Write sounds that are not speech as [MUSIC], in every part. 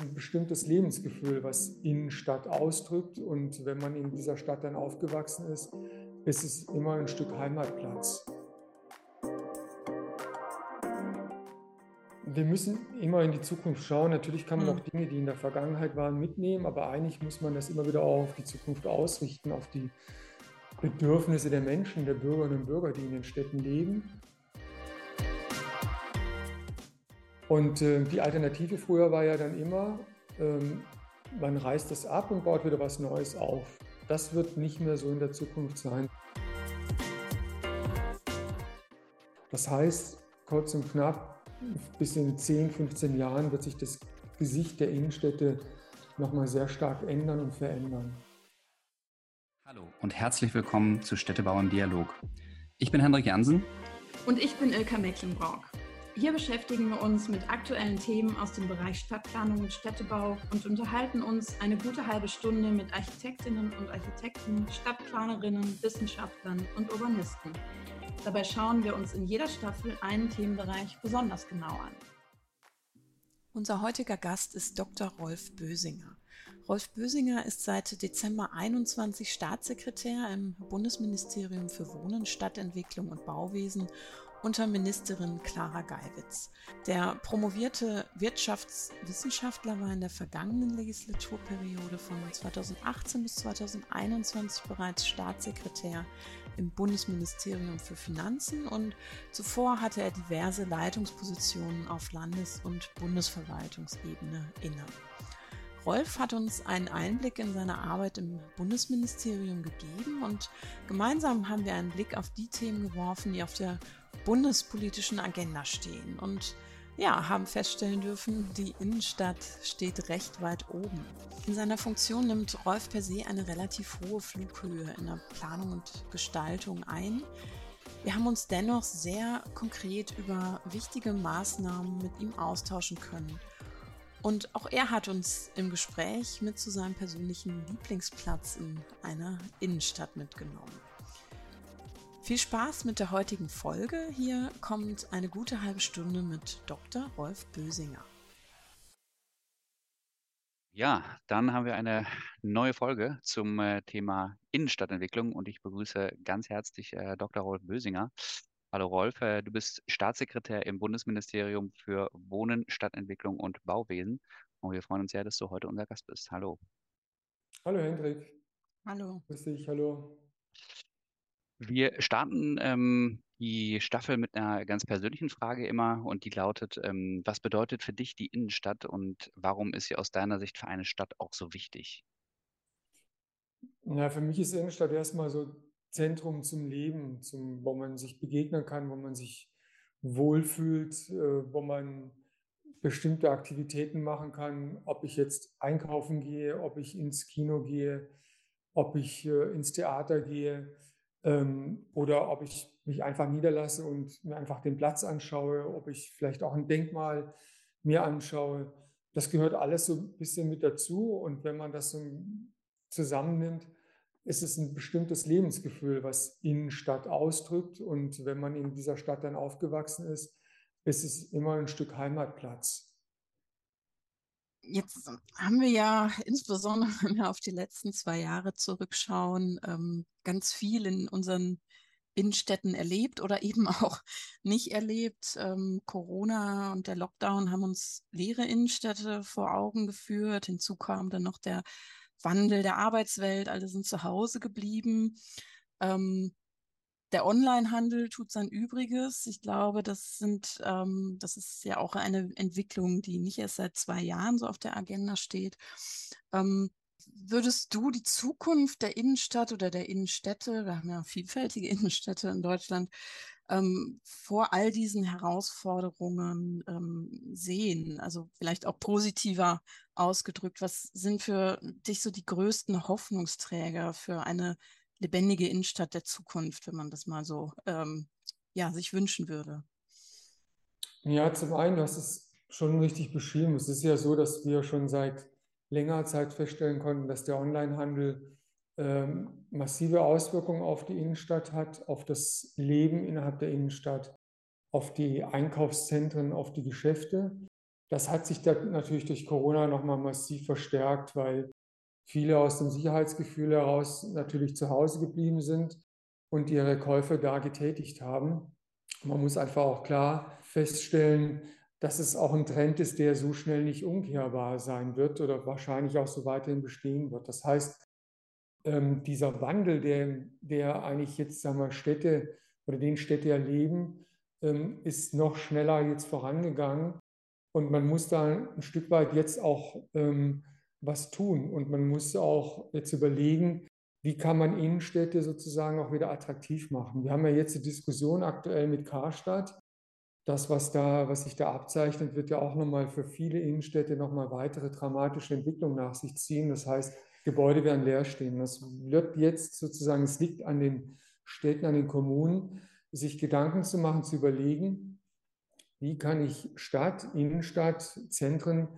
ein bestimmtes Lebensgefühl, was Innenstadt ausdrückt. Und wenn man in dieser Stadt dann aufgewachsen ist, ist es immer ein Stück Heimatplatz. Wir müssen immer in die Zukunft schauen. Natürlich kann man hm. auch Dinge, die in der Vergangenheit waren, mitnehmen, aber eigentlich muss man das immer wieder auch auf die Zukunft ausrichten, auf die Bedürfnisse der Menschen, der Bürgerinnen und Bürger, die in den Städten leben. Und äh, die Alternative früher war ja dann immer, ähm, man reißt es ab und baut wieder was Neues auf. Das wird nicht mehr so in der Zukunft sein. Das heißt, kurz und knapp, bis in 10, 15 Jahren wird sich das Gesicht der Innenstädte nochmal sehr stark ändern und verändern. Hallo und herzlich willkommen zu Städtebau im Dialog. Ich bin Hendrik Jansen. Und ich bin Ilka Mecklenburg. Hier beschäftigen wir uns mit aktuellen Themen aus dem Bereich Stadtplanung und Städtebau und unterhalten uns eine gute halbe Stunde mit Architektinnen und Architekten, Stadtplanerinnen, Wissenschaftlern und Urbanisten. Dabei schauen wir uns in jeder Staffel einen Themenbereich besonders genau an. Unser heutiger Gast ist Dr. Rolf Bösinger. Rolf Bösinger ist seit Dezember 21 Staatssekretär im Bundesministerium für Wohnen, Stadtentwicklung und Bauwesen unter Ministerin Clara Geiwitz. Der promovierte Wirtschaftswissenschaftler war in der vergangenen Legislaturperiode von 2018 bis 2021 bereits Staatssekretär im Bundesministerium für Finanzen und zuvor hatte er diverse Leitungspositionen auf Landes- und Bundesverwaltungsebene inne. Rolf hat uns einen Einblick in seine Arbeit im Bundesministerium gegeben und gemeinsam haben wir einen Blick auf die Themen geworfen, die auf der bundespolitischen Agenda stehen und ja, haben feststellen dürfen, die Innenstadt steht recht weit oben. In seiner Funktion nimmt Rolf per se eine relativ hohe Flughöhe in der Planung und Gestaltung ein. Wir haben uns dennoch sehr konkret über wichtige Maßnahmen mit ihm austauschen können. Und auch er hat uns im Gespräch mit zu seinem persönlichen Lieblingsplatz in einer Innenstadt mitgenommen. Viel Spaß mit der heutigen Folge. Hier kommt eine gute halbe Stunde mit Dr. Rolf Bösinger. Ja, dann haben wir eine neue Folge zum äh, Thema Innenstadtentwicklung und ich begrüße ganz herzlich äh, Dr. Rolf Bösinger. Hallo Rolf, äh, du bist Staatssekretär im Bundesministerium für Wohnen, Stadtentwicklung und Bauwesen und wir freuen uns sehr, dass du heute unser Gast bist. Hallo. Hallo Hendrik. Hallo. Grüß dich, hallo. Wir starten ähm, die Staffel mit einer ganz persönlichen Frage immer und die lautet, ähm, was bedeutet für dich die Innenstadt und warum ist sie aus deiner Sicht für eine Stadt auch so wichtig? Na, für mich ist Innenstadt erstmal so Zentrum zum Leben, zum, wo man sich begegnen kann, wo man sich wohlfühlt, äh, wo man bestimmte Aktivitäten machen kann, ob ich jetzt einkaufen gehe, ob ich ins Kino gehe, ob ich äh, ins Theater gehe ähm, oder ob ich mich einfach niederlasse und mir einfach den Platz anschaue, ob ich vielleicht auch ein Denkmal mir anschaue. Das gehört alles so ein bisschen mit dazu. Und wenn man das so zusammennimmt, ist es ein bestimmtes Lebensgefühl, was Innenstadt ausdrückt. Und wenn man in dieser Stadt dann aufgewachsen ist, ist es immer ein Stück Heimatplatz. Jetzt haben wir ja [LAUGHS] insbesondere, wenn wir auf die letzten zwei Jahre zurückschauen, ähm, ganz viel in unseren Innenstädten erlebt oder eben [LAUGHS] auch nicht erlebt. Ähm, Corona und der Lockdown haben uns leere Innenstädte vor Augen geführt. Hinzu kam dann noch der Wandel der Arbeitswelt. Alle sind zu Hause geblieben. Ähm, der Onlinehandel tut sein Übriges. Ich glaube, das sind, ähm, das ist ja auch eine Entwicklung, die nicht erst seit zwei Jahren so auf der Agenda steht. Ähm, würdest du die Zukunft der Innenstadt oder der Innenstädte, wir haben ja vielfältige [LAUGHS] Innenstädte in Deutschland, ähm, vor all diesen Herausforderungen ähm, sehen? Also vielleicht auch positiver ausgedrückt. Was sind für dich so die größten Hoffnungsträger für eine lebendige Innenstadt der Zukunft, wenn man das mal so ähm, ja, sich wünschen würde? Ja, zum einen, du hast es schon richtig beschrieben. Es ist ja so, dass wir schon seit längerer Zeit feststellen konnten, dass der Onlinehandel ähm, massive Auswirkungen auf die Innenstadt hat, auf das Leben innerhalb der Innenstadt, auf die Einkaufszentren, auf die Geschäfte. Das hat sich dann natürlich durch Corona nochmal massiv verstärkt, weil viele aus dem Sicherheitsgefühl heraus natürlich zu Hause geblieben sind und ihre Käufe da getätigt haben. Man muss einfach auch klar feststellen, dass es auch ein Trend ist, der so schnell nicht umkehrbar sein wird oder wahrscheinlich auch so weiterhin bestehen wird. Das heißt, ähm, dieser Wandel, der, der eigentlich jetzt sagen wir, Städte oder den Städte erleben, ähm, ist noch schneller jetzt vorangegangen. Und man muss da ein Stück weit jetzt auch ähm, was tun. Und man muss auch jetzt überlegen, wie kann man Innenstädte sozusagen auch wieder attraktiv machen. Wir haben ja jetzt eine Diskussion aktuell mit Karstadt. Das, was, da, was sich da abzeichnet, wird ja auch nochmal für viele Innenstädte nochmal weitere dramatische Entwicklungen nach sich ziehen. Das heißt, Gebäude werden leer stehen. Das wird jetzt sozusagen, es liegt an den Städten, an den Kommunen, sich Gedanken zu machen, zu überlegen, wie kann ich Stadt, Innenstadt, Zentren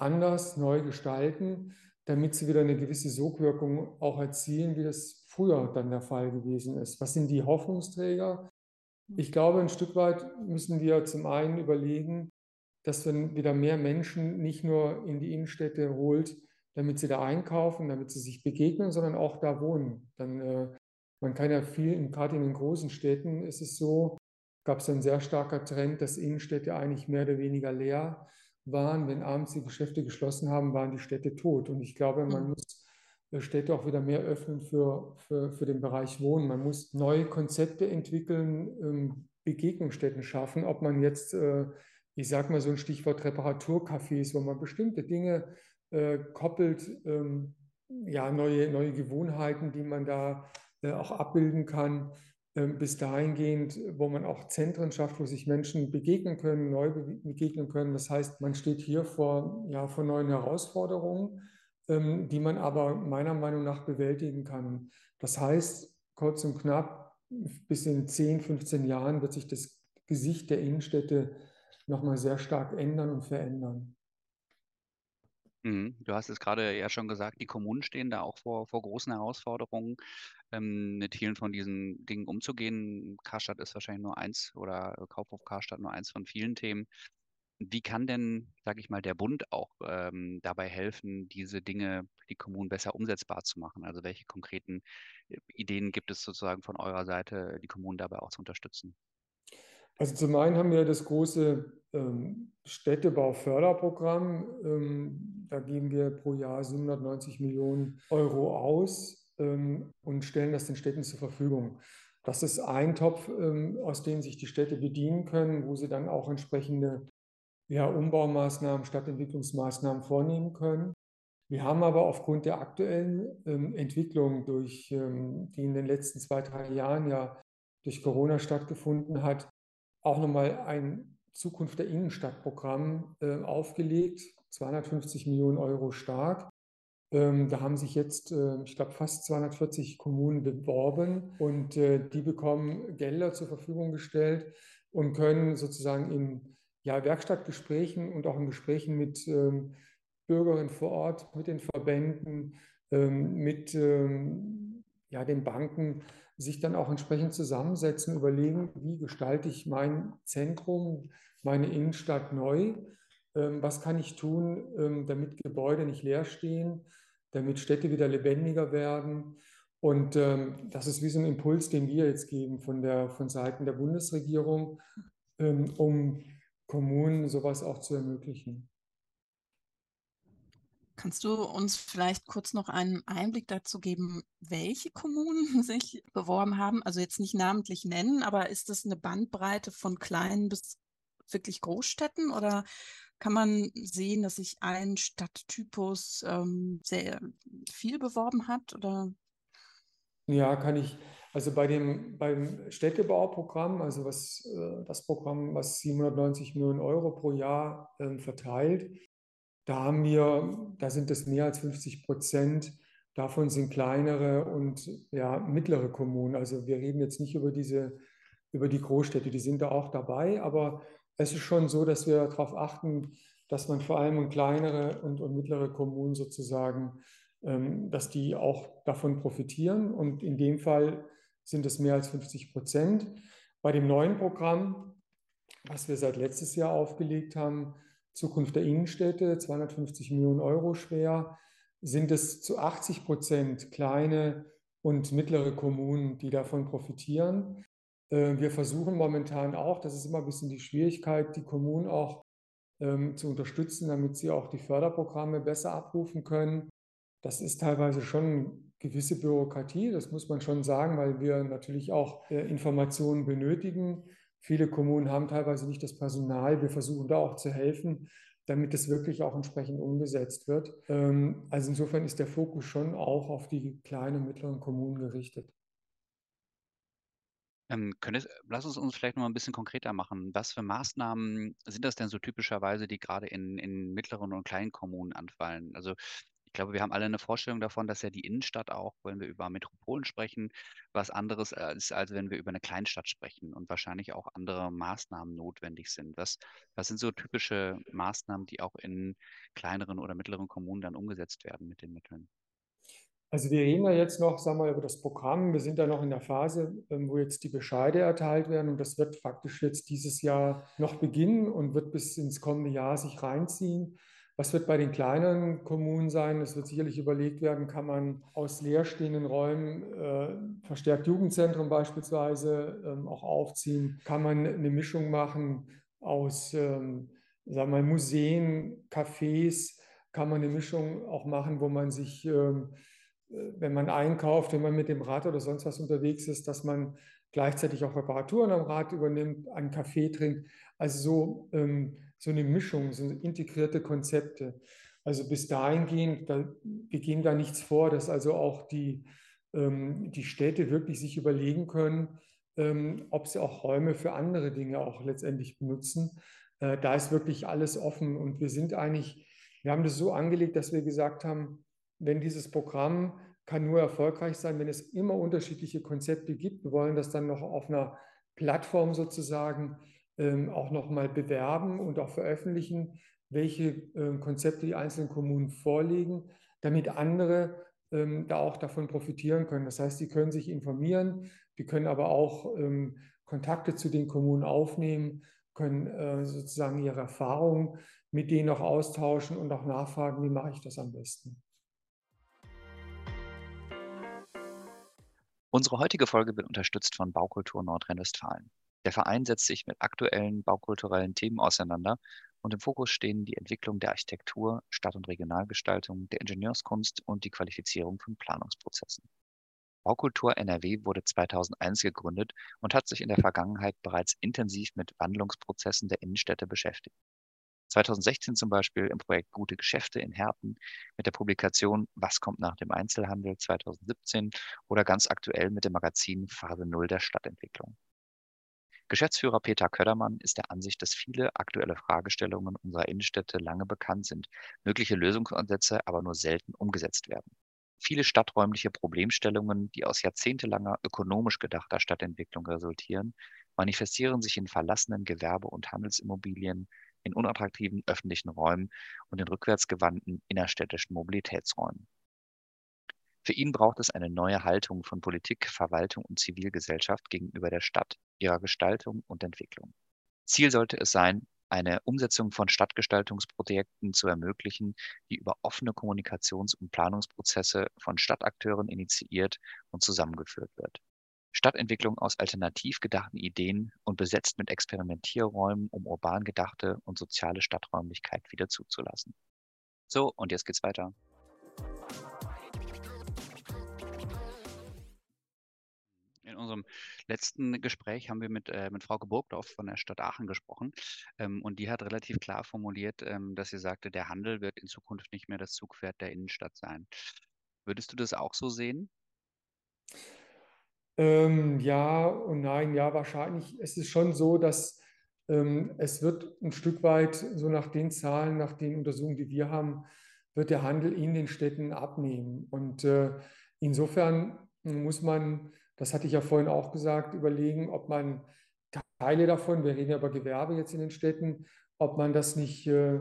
anders neu gestalten, damit sie wieder eine gewisse Sogwirkung auch erzielen, wie das früher dann der Fall gewesen ist. Was sind die Hoffnungsträger? Ich glaube, ein Stück weit müssen wir zum einen überlegen, dass man wieder mehr Menschen nicht nur in die Innenstädte holt, damit sie da einkaufen, damit sie sich begegnen, sondern auch da wohnen. Dann, äh, man kann ja viel, gerade in den großen Städten ist es so, gab es ein sehr starker Trend, dass Innenstädte eigentlich mehr oder weniger leer waren. Wenn abends die Geschäfte geschlossen haben, waren die Städte tot. Und ich glaube, man mhm. muss äh, Städte auch wieder mehr öffnen für, für, für den Bereich Wohnen. Man muss neue Konzepte entwickeln, ähm, Begegnungsstätten schaffen, ob man jetzt, äh, ich sage mal so ein Stichwort Reparaturcafés, wo man bestimmte Dinge äh, koppelt, ähm, ja, neue, neue Gewohnheiten, die man da auch abbilden kann bis dahingehend, wo man auch Zentren schafft, wo sich Menschen begegnen können, neu begegnen können. Das heißt, man steht hier vor, ja, vor neuen Herausforderungen, ähm, die man aber meiner Meinung nach bewältigen kann. Das heißt, kurz und knapp, bis in 10, 15 Jahren wird sich das Gesicht der Innenstädte nochmal sehr stark ändern und verändern. Mhm. Du hast es gerade ja schon gesagt, die Kommunen stehen da auch vor, vor großen Herausforderungen, ähm, mit vielen von diesen Dingen umzugehen. Karstadt ist wahrscheinlich nur eins oder Kaufhof Karstadt nur eins von vielen Themen. Wie kann denn, sage ich mal, der Bund auch ähm, dabei helfen, diese Dinge die Kommunen besser umsetzbar zu machen? Also welche konkreten äh, Ideen gibt es sozusagen von eurer Seite, die Kommunen dabei auch zu unterstützen? Also zum einen haben wir das große ähm, Städtebauförderprogramm. Ähm, da geben wir pro Jahr 790 Millionen Euro aus ähm, und stellen das den Städten zur Verfügung. Das ist ein Topf, ähm, aus dem sich die Städte bedienen können, wo sie dann auch entsprechende ja, Umbaumaßnahmen, Stadtentwicklungsmaßnahmen vornehmen können. Wir haben aber aufgrund der aktuellen ähm, Entwicklung, durch, ähm, die in den letzten zwei, drei Jahren ja durch Corona stattgefunden hat, auch nochmal ein Zukunft der Innenstadtprogramm äh, aufgelegt, 250 Millionen Euro stark. Ähm, da haben sich jetzt, äh, ich glaube, fast 240 Kommunen beworben und äh, die bekommen Gelder zur Verfügung gestellt und können sozusagen in ja, Werkstattgesprächen und auch in Gesprächen mit ähm, Bürgerinnen vor Ort, mit den Verbänden, ähm, mit ähm, ja, den Banken sich dann auch entsprechend zusammensetzen, überlegen, wie gestalte ich mein Zentrum, meine Innenstadt neu, ähm, was kann ich tun, ähm, damit Gebäude nicht leer stehen, damit Städte wieder lebendiger werden. Und ähm, das ist wie so ein Impuls, den wir jetzt geben von, der, von Seiten der Bundesregierung, um Kommunen sowas auch zu ermöglichen. Kannst du uns vielleicht kurz noch einen Einblick dazu geben, welche Kommunen [LAUGHS] sich beworben haben? Also jetzt nicht namentlich nennen, aber ist das eine Bandbreite von kleinen bis wirklich Großstädten oder kann man sehen, dass sich ein Stadttypus ähm, sehr viel beworben hat? Oder? Ja, kann ich. Also bei dem, beim Städtebauprogramm, also was, äh, das Programm, was 790 Millionen Euro pro Jahr äh, verteilt, da haben wir, da sind es mehr als 50 Prozent. Davon sind kleinere und ja, mittlere Kommunen. Also wir reden jetzt nicht über diese, über die Großstädte, die sind da auch dabei, aber es ist schon so, dass wir darauf achten, dass man vor allem kleinere und, und mittlere Kommunen sozusagen, ähm, dass die auch davon profitieren. Und in dem Fall sind es mehr als 50 Prozent. Bei dem neuen Programm, was wir seit letztes Jahr aufgelegt haben, Zukunft der Innenstädte, 250 Millionen Euro schwer, sind es zu 80 Prozent kleine und mittlere Kommunen, die davon profitieren. Äh, wir versuchen momentan auch, das ist immer ein bisschen die Schwierigkeit, die Kommunen auch ähm, zu unterstützen, damit sie auch die Förderprogramme besser abrufen können. Das ist teilweise schon gewisse Bürokratie, das muss man schon sagen, weil wir natürlich auch äh, Informationen benötigen. Viele Kommunen haben teilweise nicht das Personal. Wir versuchen da auch zu helfen, damit es wirklich auch entsprechend umgesetzt wird. Ähm, also insofern ist der Fokus schon auch auf die kleinen und mittleren Kommunen gerichtet. Ähm, könntest, lass uns uns vielleicht noch mal ein bisschen konkreter machen. Was für Maßnahmen sind das denn so typischerweise, die gerade in, in mittleren und kleinen Kommunen anfallen? Also ich glaube, wir haben alle eine Vorstellung davon, dass ja die Innenstadt auch, wenn wir über Metropolen sprechen, was anderes ist, als wenn wir über eine Kleinstadt sprechen und wahrscheinlich auch andere Maßnahmen notwendig sind. Was, was sind so typische Maßnahmen, die auch in kleineren oder mittleren Kommunen dann umgesetzt werden mit den Mitteln? Also wir reden ja jetzt noch, sagen wir, über das Programm. Wir sind da noch in der Phase, ähm, wo jetzt die Bescheide erteilt werden und das wird faktisch jetzt dieses Jahr noch beginnen und wird bis ins kommende Jahr sich reinziehen. Was wird bei den kleineren Kommunen sein? Es wird sicherlich überlegt werden, kann man aus leerstehenden Räumen äh, verstärkt Jugendzentren beispielsweise ähm, auch aufziehen? Kann man eine Mischung machen aus, ähm, sagen wir mal, Museen, Cafés? Kann man eine Mischung auch machen, wo man sich ähm, wenn man einkauft, wenn man mit dem Rad oder sonst was unterwegs ist, dass man gleichzeitig auch Reparaturen am Rad übernimmt, einen Kaffee trinkt. Also so, ähm, so eine Mischung, so integrierte Konzepte. Also bis dahin gehen, da, wir gehen da nichts vor, dass also auch die, ähm, die Städte wirklich sich überlegen können, ähm, ob sie auch Räume für andere Dinge auch letztendlich benutzen. Äh, da ist wirklich alles offen und wir sind eigentlich, wir haben das so angelegt, dass wir gesagt haben, wenn dieses Programm kann nur erfolgreich sein, wenn es immer unterschiedliche Konzepte gibt. Wir wollen das dann noch auf einer Plattform sozusagen ähm, auch nochmal bewerben und auch veröffentlichen, welche ähm, Konzepte die einzelnen Kommunen vorlegen, damit andere ähm, da auch davon profitieren können. Das heißt, sie können sich informieren, die können aber auch Kontakte zu den Kommunen aufnehmen, können äh, sozusagen ihre Erfahrungen mit denen auch austauschen und auch nachfragen, wie mache ich das am besten. Unsere heutige Folge wird unterstützt von Baukultur Nordrhein-Westfalen. Der Verein setzt sich mit aktuellen baukulturellen Themen auseinander und im Fokus stehen die Entwicklung der Architektur, Stadt- und Regionalgestaltung, der Ingenieurskunst und die Qualifizierung von Planungsprozessen. Baukultur NRW wurde 2001 gegründet und hat sich in der Vergangenheit bereits intensiv mit Wandlungsprozessen der Innenstädte beschäftigt. 2016 zum Beispiel im Projekt Gute Geschäfte in Herten mit der Publikation Was kommt nach dem Einzelhandel 2017 oder ganz aktuell mit dem Magazin Phase Null der Stadtentwicklung. Geschäftsführer Peter Ködermann ist der Ansicht, dass viele aktuelle Fragestellungen unserer Innenstädte lange bekannt sind, mögliche Lösungsansätze aber nur selten umgesetzt werden. Viele stadträumliche Problemstellungen, die aus jahrzehntelanger ökonomisch gedachter Stadtentwicklung resultieren, manifestieren sich in verlassenen Gewerbe- und Handelsimmobilien, in unattraktiven öffentlichen Räumen und in rückwärtsgewandten innerstädtischen Mobilitätsräumen. Für ihn braucht es eine neue Haltung von Politik, Verwaltung und Zivilgesellschaft gegenüber der Stadt, ihrer Gestaltung und Entwicklung. Ziel sollte es sein, eine Umsetzung von Stadtgestaltungsprojekten zu ermöglichen, die über offene Kommunikations- und Planungsprozesse von Stadtakteuren initiiert und zusammengeführt wird. Stadtentwicklung aus alternativ gedachten Ideen und besetzt mit Experimentierräumen, um urban gedachte und soziale Stadträumlichkeit wieder zuzulassen. So, und jetzt geht's weiter. Unserem letzten Gespräch haben wir mit, äh, mit Frau Burgdorf von der Stadt Aachen gesprochen. Ähm, und die hat relativ klar formuliert, ähm, dass sie sagte, der Handel wird in Zukunft nicht mehr das Zugpferd der Innenstadt sein. Würdest du das auch so sehen? Ähm, ja und nein, ja, wahrscheinlich. Es ist schon so, dass ähm, es wird ein Stück weit, so nach den Zahlen, nach den Untersuchungen, die wir haben, wird der Handel in den Städten abnehmen. Und äh, insofern muss man, das hatte ich ja vorhin auch gesagt, überlegen, ob man Teile davon, wir reden ja über Gewerbe jetzt in den Städten, ob man das nicht, äh,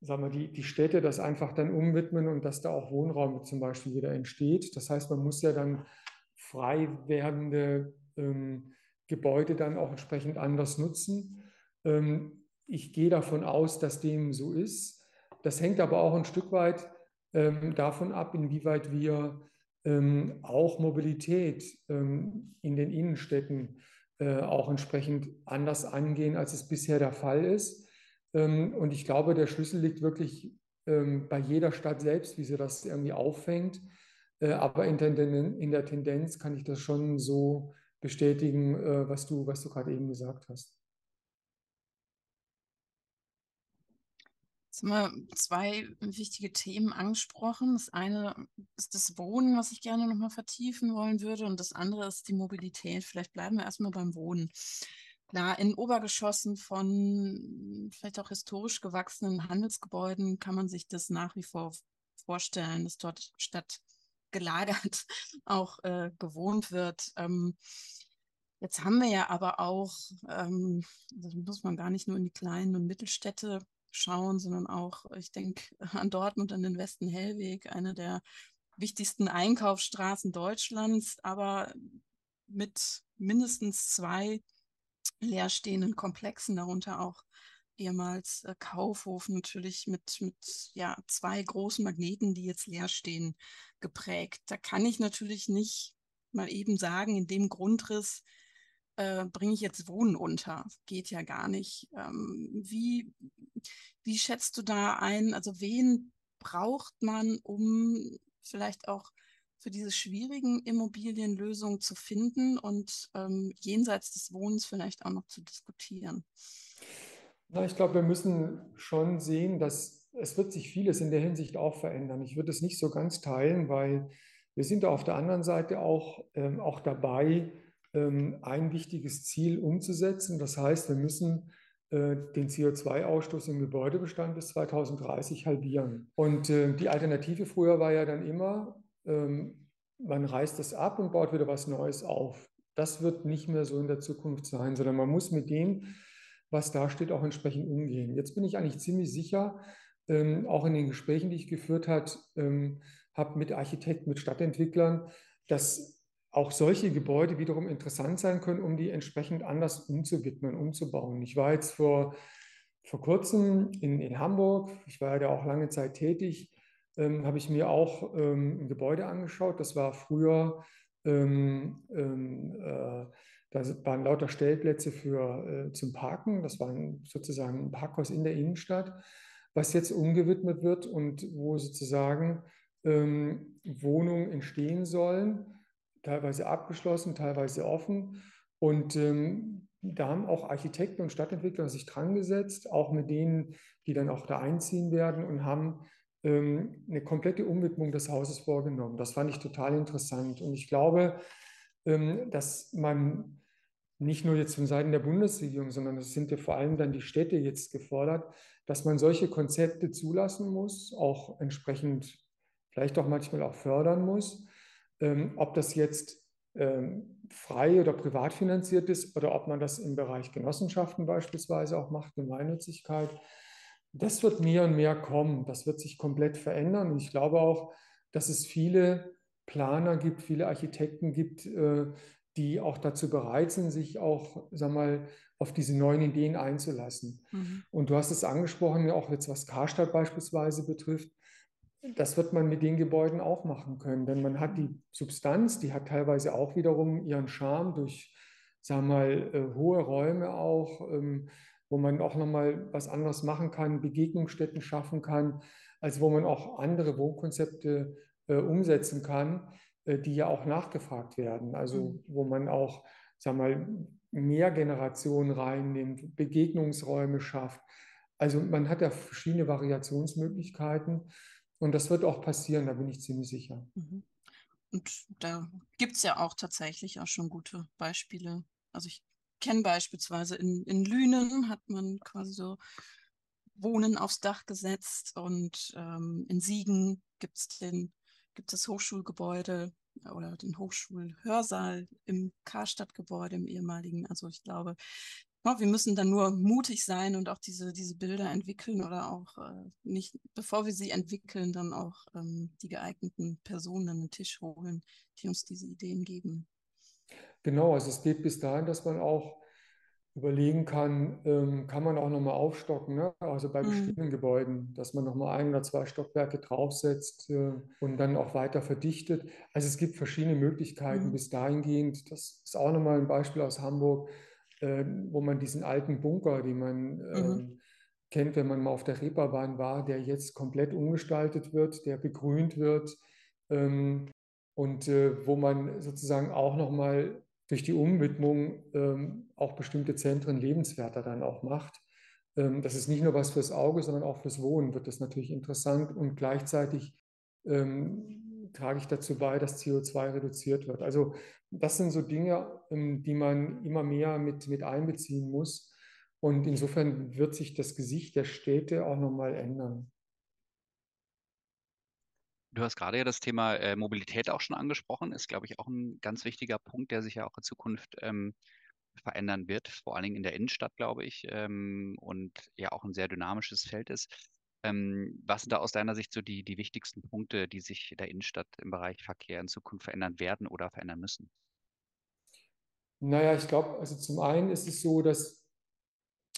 sagen wir, die, die Städte das einfach dann umwidmen und dass da auch Wohnraum zum Beispiel wieder entsteht. Das heißt, man muss ja dann frei werdende ähm, Gebäude dann auch entsprechend anders nutzen. Ähm, ich gehe davon aus, dass dem so ist. Das hängt aber auch ein Stück weit ähm, davon ab, inwieweit wir ähm, auch Mobilität ähm, in den Innenstädten äh, auch entsprechend anders angehen, als es bisher der Fall ist. Ähm, und ich glaube, der Schlüssel liegt wirklich ähm, bei jeder Stadt selbst, wie sie das irgendwie auffängt. Äh, aber in der, in der Tendenz kann ich das schon so bestätigen, äh, was du, was du gerade eben gesagt hast. Jetzt haben wir zwei wichtige Themen angesprochen. Das eine ist das Wohnen, was ich gerne nochmal vertiefen wollen würde, und das andere ist die Mobilität. Vielleicht bleiben wir erstmal beim Wohnen. Klar, in Obergeschossen von vielleicht auch historisch gewachsenen Handelsgebäuden kann man sich das nach wie vor vorstellen, dass dort statt gelagert [LAUGHS] auch äh, gewohnt wird. Ähm, jetzt haben wir ja aber auch, ähm, das muss man gar nicht nur in die kleinen und Mittelstädte schauen, sondern auch, ich denke an Dortmund, an den Westen Hellweg, eine der wichtigsten Einkaufsstraßen Deutschlands, aber mit mindestens zwei leerstehenden Komplexen, darunter auch ehemals äh, Kaufhof natürlich mit, mit ja, zwei großen Magneten, die jetzt leer stehen, geprägt. Da kann ich natürlich nicht mal eben sagen, in dem Grundriss äh, bringe ich jetzt Wohnen unter. Geht ja gar nicht. Ähm, wie, wie schätzt du da ein? Also wen braucht man, um vielleicht auch für diese schwierigen Immobilienlösungen zu finden und ähm, jenseits des Wohnens vielleicht auch noch zu diskutieren? Na, ich glaube, wir müssen schon sehen, dass es wird sich vieles in der Hinsicht auch verändern. Ich würde es nicht so ganz teilen, weil wir sind auf der anderen Seite auch, ähm, auch dabei, ein wichtiges Ziel umzusetzen. Das heißt, wir müssen äh, den CO2-Ausstoß im Gebäudebestand bis 2030 halbieren. Und äh, die Alternative früher war ja dann immer, ähm, man reißt es ab und baut wieder was Neues auf. Das wird nicht mehr so in der Zukunft sein, sondern man muss mit dem, was da steht, auch entsprechend umgehen. Jetzt bin ich eigentlich ziemlich sicher, ähm, auch in den Gesprächen, die ich geführt habe mit Architekten, mit Stadtentwicklern, dass auch solche Gebäude wiederum interessant sein können, um die entsprechend anders umzuwidmen, umzubauen. Ich war jetzt vor, vor kurzem in, in Hamburg, ich war ja da auch lange Zeit tätig, ähm, habe ich mir auch ähm, ein Gebäude angeschaut. Das war früher, ähm, ähm äh, da waren lauter Stellplätze für, äh, zum Parken. Das war sozusagen ein Parkhaus in der Innenstadt, was jetzt umgewidmet wird und wo sozusagen ähm, Wohnungen entstehen sollen teilweise abgeschlossen, teilweise offen. Und ähm, da haben auch Architekten und Stadtentwickler sich dran gesetzt, auch mit denen, die dann auch da einziehen werden und haben ähm, eine komplette Umwidmung des Hauses vorgenommen. Das fand ich total interessant. Und ich glaube, ähm, dass man nicht nur jetzt von Seiten der Bundesregierung, sondern es sind ja vor allem dann die Städte jetzt gefordert, dass man solche Konzepte zulassen muss, auch entsprechend vielleicht auch manchmal auch fördern muss ähm, ob das jetzt ähm, frei oder privat finanziert ist oder ob man das im Bereich Genossenschaften beispielsweise auch macht, Gemeinnützigkeit. Das wird mehr und mehr kommen. Das wird sich komplett verändern. Und ich glaube auch, dass es viele Planer gibt, viele Architekten gibt, äh, die auch dazu bereit sind, sich auch, sag mal, auf diese neuen Ideen einzulassen. Mhm. Und du hast es angesprochen, auch jetzt was Karstadt beispielsweise betrifft das wird man mit den Gebäuden auch machen können, denn man hat die Substanz, die hat teilweise auch wiederum ihren Charme durch, sagen wir mal, äh, hohe Räume auch, ähm, wo man auch nochmal was anderes machen kann, Begegnungsstätten schaffen kann, als wo man auch andere Wohnkonzepte äh, umsetzen kann, äh, die ja auch nachgefragt werden. Also mhm. wo man auch, sagen wir mal, mehr Generationen reinnimmt, Begegnungsräume schafft. Also man hat ja verschiedene Variationsmöglichkeiten. Und das wird auch passieren, da bin ich ziemlich sicher. Mhm. Und da gibt es ja auch tatsächlich auch schon gute Beispiele. Also ich kenne beispielsweise in, in Lünen hat man quasi so Wohnen aufs Dach gesetzt und ähm, in Siegen gibt es gibt das Hochschulgebäude oder den Hochschulhörsaal im Karstadtgebäude im ehemaligen. Also ich glaube, wir müssen dann nur mutig sein und auch diese, diese Bilder entwickeln oder auch äh, nicht, bevor wir sie entwickeln, dann auch ähm, die geeigneten Personen an den Tisch holen, die uns diese Ideen geben. Genau, also es geht bis dahin, dass man auch überlegen kann, ähm, kann man auch nochmal aufstocken, ne? also bei Mhm. bestehenden Gebäuden, dass man nochmal ein oder zwei Stockwerke draufsetzt äh, und dann auch weiter verdichtet. Also es gibt verschiedene Möglichkeiten Mhm. bis dahingehend. Das ist auch nochmal ein Beispiel aus Hamburg, äh, wo man diesen alten Bunker, den man Mhm. ähm, kennt, wenn man mal auf der Reeperbahn war, der jetzt komplett umgestaltet wird, der begrünt wird ähm, und äh, wo man sozusagen auch nochmal durch die Umwidmung ähm, auch bestimmte Zentren lebenswerter dann auch macht. Ähm, das ist nicht nur was fürs Auge, sondern auch fürs Wohnen wird das natürlich interessant und gleichzeitig ähm, trage ich dazu bei, dass CO2 reduziert wird. Also das sind so Dinge, ähm, die man immer mehr mit, mit einbeziehen muss. Und insofern wird sich das Gesicht der Städte auch nochmal ändern. Du hast gerade ja das Thema äh, Mobilität auch schon angesprochen. Ist, glaube ich, auch ein ganz wichtiger Punkt, der sich ja auch in Zukunft ähm, verändern wird, vor allen Dingen in der Innenstadt, glaube ich, ähm, und ja auch ein sehr dynamisches Feld ist. Ähm, was sind da aus deiner Sicht so die, die wichtigsten Punkte, die sich der Innenstadt im Bereich Verkehr in Zukunft verändern werden oder verändern müssen? Naja, ich glaube, also zum einen ist es so, dass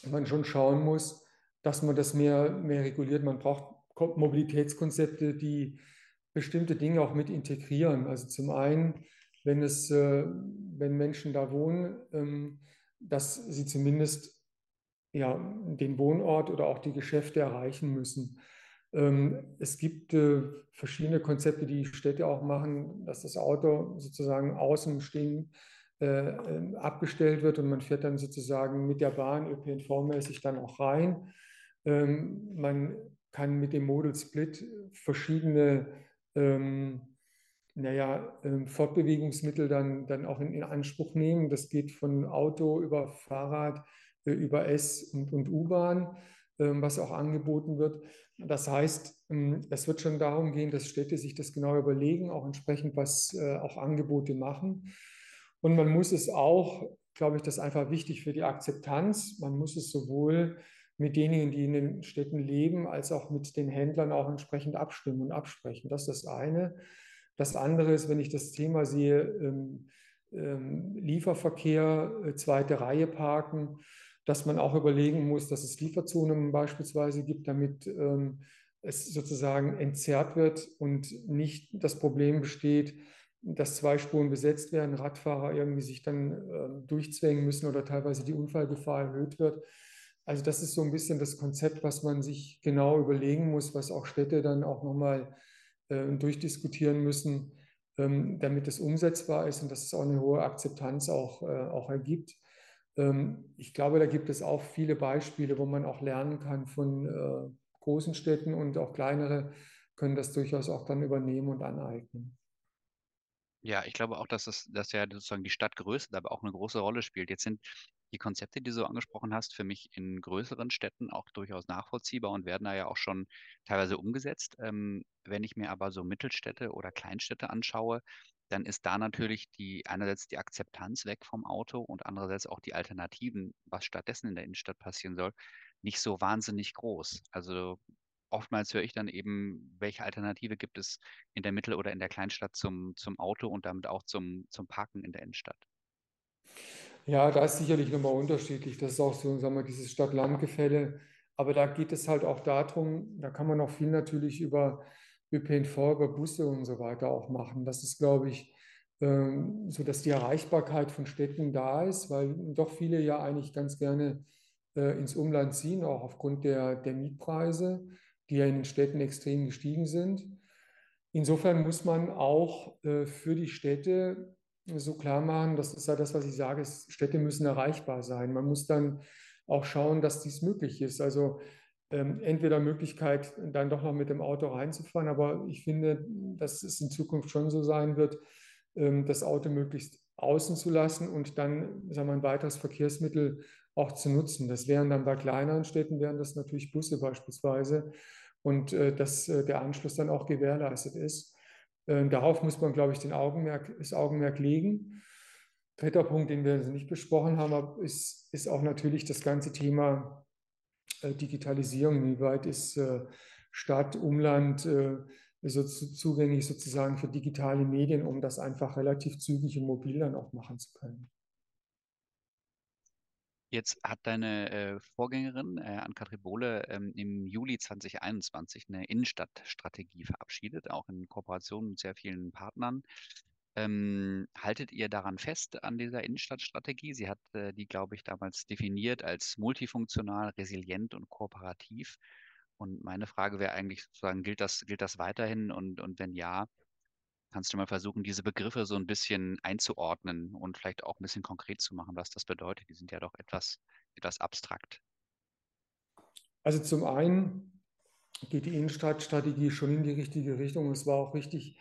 man schon schauen muss, dass man das mehr, mehr reguliert. Man braucht Mobilitätskonzepte, die bestimmte Dinge auch mit integrieren. Also zum einen, wenn es, äh, wenn Menschen da wohnen, ähm, dass sie zumindest ja, den Wohnort oder auch die Geschäfte erreichen müssen. Ähm, es gibt äh, verschiedene Konzepte, die Städte auch machen, dass das Auto sozusagen außen stehen äh, ähm, abgestellt wird und man fährt dann sozusagen mit der Bahn ÖPNV-mäßig dann auch rein. Ähm, man kann mit dem Model Split verschiedene naja, Fortbewegungsmittel dann, dann auch in, in, Anspruch nehmen. Das geht von Auto über Fahrrad, über S- und, und U-Bahn, ähm, was auch angeboten wird. Das heißt, ähm, es wird schon darum gehen, dass Städte sich das genau überlegen, auch entsprechend was äh, auch Angebote machen. Und man muss es auch, glaube ich, das ist einfach wichtig für die Akzeptanz. Man muss es sowohl mit denjenigen, die in den Städten leben, als auch mit den Händlern auch entsprechend abstimmen und absprechen. Das ist das eine. Das andere ist, wenn ich das Thema sehe, ähm, ähm, Lieferverkehr, äh, zweite Reihe parken, dass man auch überlegen muss, dass es Lieferzonen beispielsweise gibt, damit ähm, es sozusagen entzerrt wird und nicht das Problem besteht, dass zwei Spuren besetzt werden, Radfahrer irgendwie sich dann äh, durchzwängen müssen oder teilweise die Unfallgefahr erhöht wird. Also das ist so ein bisschen das Konzept, was man sich genau überlegen muss, was auch Städte dann auch nochmal äh, durchdiskutieren müssen, ähm, damit es umsetzbar ist und dass es auch eine hohe Akzeptanz auch, äh, auch ergibt. Ähm, ich glaube, da gibt es auch viele Beispiele, wo man auch lernen kann von äh, großen Städten und auch kleinere können das durchaus auch dann übernehmen und aneignen. Ja, ich glaube auch, dass das, dass ja sozusagen die Stadtgröße dabei auch eine große Rolle spielt. Jetzt sind die Konzepte, die du so angesprochen hast, für mich in größeren Städten auch durchaus nachvollziehbar und werden da ja auch schon teilweise umgesetzt. Ähm, wenn ich mir aber so Mittelstädte oder Kleinstädte anschaue, dann ist da natürlich die einerseits die Akzeptanz weg vom Auto und andererseits auch die Alternativen, was stattdessen in der Innenstadt passieren soll, nicht so wahnsinnig groß. Also oftmals höre ich dann eben, welche Alternative gibt es in der Mittel- oder in der Kleinstadt zum, zum Auto und damit auch zum, zum Parken in der Innenstadt. Ja, da ist sicherlich nochmal unterschiedlich. Das ist auch so, sagen wir, dieses Stadt-Land-Gefälle. Aber da geht es halt auch darum, da kann man auch viel natürlich über ÖPNV, über Busse und so weiter auch machen. Das ist, glaube ich, ähm, so, dass die Erreichbarkeit von Städten da ist, weil doch viele ja eigentlich ganz gerne äh, ins Umland ziehen, auch aufgrund der, der Mietpreise, die ja in den Städten extrem gestiegen sind. Insofern muss man auch äh, für die Städte so klar machen, das ist ja das, was ich sage, Städte müssen erreichbar sein. Man muss dann auch schauen, dass dies möglich ist. Also ähm, entweder Möglichkeit, dann doch noch mit dem Auto reinzufahren, aber ich finde, dass es in Zukunft schon so sein wird, ähm, das Auto möglichst außen zu lassen und dann sagen wir, ein weiteres Verkehrsmittel auch zu nutzen. Das wären dann bei kleineren Städten, wären das natürlich Busse beispielsweise und äh, dass äh, der Anschluss dann auch gewährleistet ist. Äh, darauf muss man, glaube ich, den Augenmerk, das Augenmerk legen. Dritter Punkt, den wir nicht besprochen haben, ist, ist auch natürlich das ganze Thema Digitalisierung. Wie weit ist äh, Stadt, Umland so zugänglich sozusagen für digitale Medien, um das einfach relativ zügig und mobil dann auch machen zu können? Jetzt hat deine äh, Vorgängerin äh, Ann-Kathrin Bohle ähm, im Juli 2021 eine Innenstadtstrategie verabschiedet, auch in Kooperation mit sehr vielen Partnern. Ähm, haltet ihr daran fest an dieser Innenstadtstrategie? Sie hat äh, die, glaube ich, damals definiert als multifunktional, resilient und kooperativ. Und meine Frage wäre eigentlich sozusagen, gilt das, gilt das weiterhin? Und, und wenn ja, Kannst du mal versuchen, diese Begriffe so ein bisschen einzuordnen und vielleicht auch ein bisschen konkret zu machen, was das bedeutet? Die sind ja doch etwas, etwas abstrakt. Also zum einen geht die Innenstadtstrategie schon in die richtige Richtung. Es war auch richtig,